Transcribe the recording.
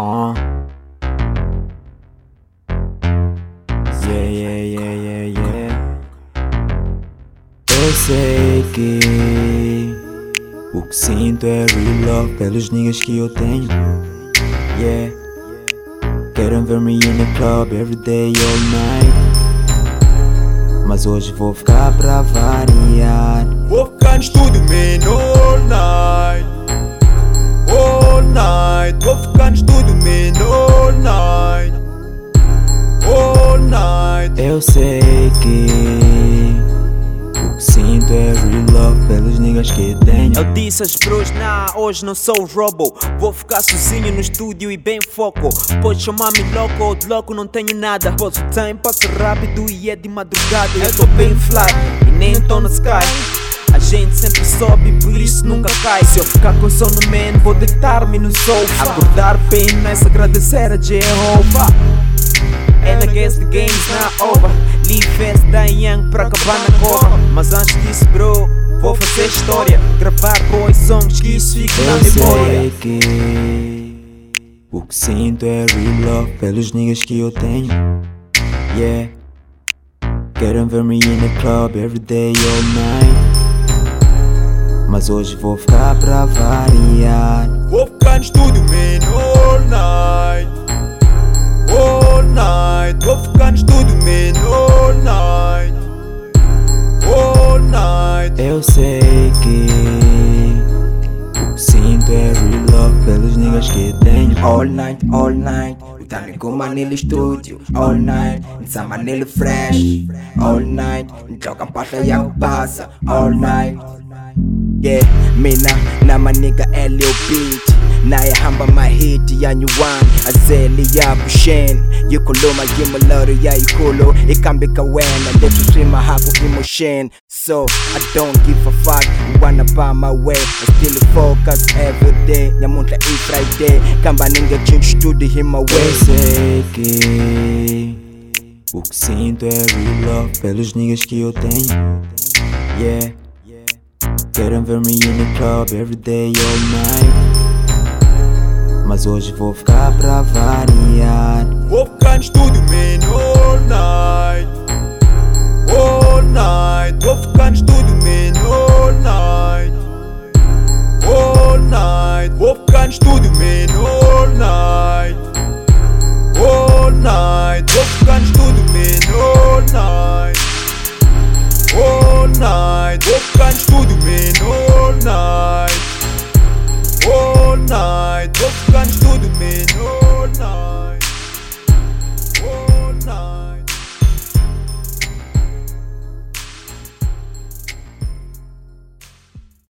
Yeah, yeah, yeah, yeah, yeah. Eu sei que o que sinto é real love pelos niggas que eu tenho. Yeah. Querem ver me in the club every day, all night. Mas hoje vou ficar pra variar. Vou ficar no estúdio, man, all night. Estúdio, man, all night. All night. Eu sei que o que sinto é real love pelos niggas que tenho. Eu disse aos bros, nah, hoje não sou robo Vou ficar sozinho no estúdio e bem foco Pode chamar-me louco ou de louco não tenho nada Posso o time passa rápido e é de madrugada Eu tô bem fly e nem tô no sky a gente sempre sobe, por isso nunca cai. Se eu ficar com sono, man, vou deitar-me no sofá Acordar bem nice, agradecer a Jehovah And I guess the game's not over. Leave fast da Young pra acabar na cova. Mas antes disso, bro, vou fazer história. Gravar boys songs que isso fica na Eu memória. sei que o que sinto é real love pelos niggas que eu tenho. Yeah. Querem ver me in the club every day, all night. Mas hoje vou ficar pra variar. Vou ficar no estúdio, man, all night. All night. Vou ficar no estúdio, man, all night. All night. Eu sei que o que sinto é real love pelos niggas que tenho. All night, all night Utami com Manila Studio All night, sa Manila Fresh All night, joga mpahla ya kubasa All night Yeah, mina na maniga Elio Beat. Nayahamba mahiti ya nyuwani azeli ya kushen yikhuluma yimiloro yayikhulu ikambika wena leswi swi mahaku emotion so i don't give a fuck. Wanna buy my way. I still focus every day. Nyamuntlha i friday. Kamba ni nge change studio hi my Eu way sei que o que sinto é real love. Pelos niggas que eu tenho. Yeah. Querem ver me the club every day, all night. Mas hoje vou ficar pra variar. Vou ficar no estúdio, man, all night. Night. Vou ficar no estúdio, man, all night. All night.